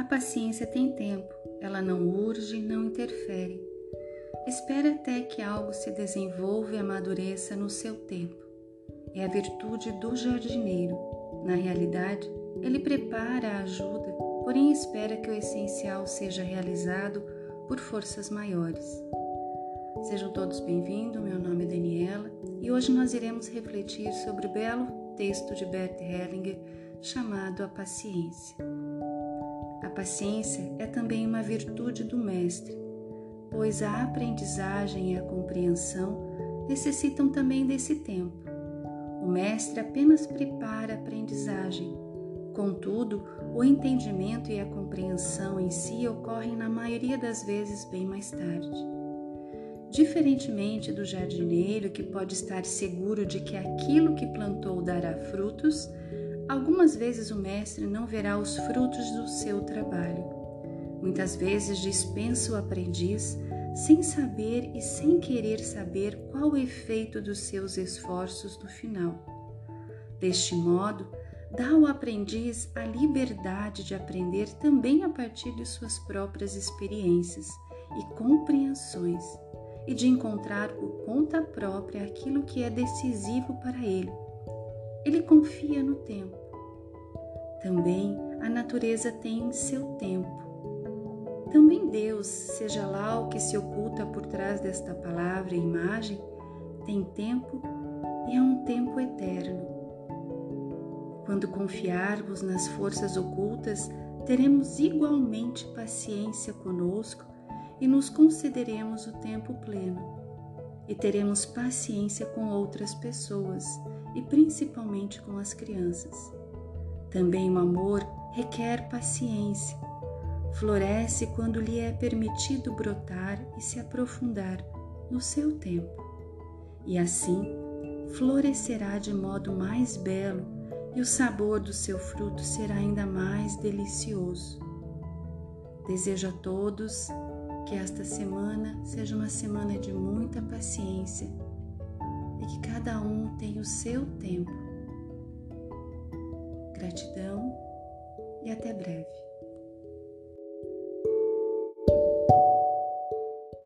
paciência tem tempo, ela não urge, não interfere. Espera até que algo se desenvolva e amadureça no seu tempo. É a virtude do jardineiro. Na realidade, ele prepara a ajuda, porém espera que o essencial seja realizado por forças maiores. Sejam todos bem-vindos, meu nome é Daniela e hoje nós iremos refletir sobre o belo texto de Bert Hellinger chamado A Paciência. A paciência é também uma virtude do Mestre, pois a aprendizagem e a compreensão necessitam também desse tempo. O Mestre apenas prepara a aprendizagem, contudo, o entendimento e a compreensão em si ocorrem na maioria das vezes bem mais tarde. Diferentemente do jardineiro que pode estar seguro de que aquilo que plantou dará frutos, Algumas vezes o mestre não verá os frutos do seu trabalho. Muitas vezes dispensa o aprendiz sem saber e sem querer saber qual o efeito dos seus esforços no final. Deste modo, dá ao aprendiz a liberdade de aprender também a partir de suas próprias experiências e compreensões e de encontrar por conta própria aquilo que é decisivo para ele. Ele confia no tempo também a natureza tem seu tempo. Também Deus, seja lá o que se oculta por trás desta palavra e imagem, tem tempo e é um tempo eterno. Quando confiarmos nas forças ocultas, teremos igualmente paciência conosco e nos concederemos o tempo pleno. E teremos paciência com outras pessoas e principalmente com as crianças. Também o amor requer paciência. Floresce quando lhe é permitido brotar e se aprofundar no seu tempo. E assim florescerá de modo mais belo e o sabor do seu fruto será ainda mais delicioso. Desejo a todos que esta semana seja uma semana de muita paciência e que cada um tenha o seu tempo Gratidão e até breve.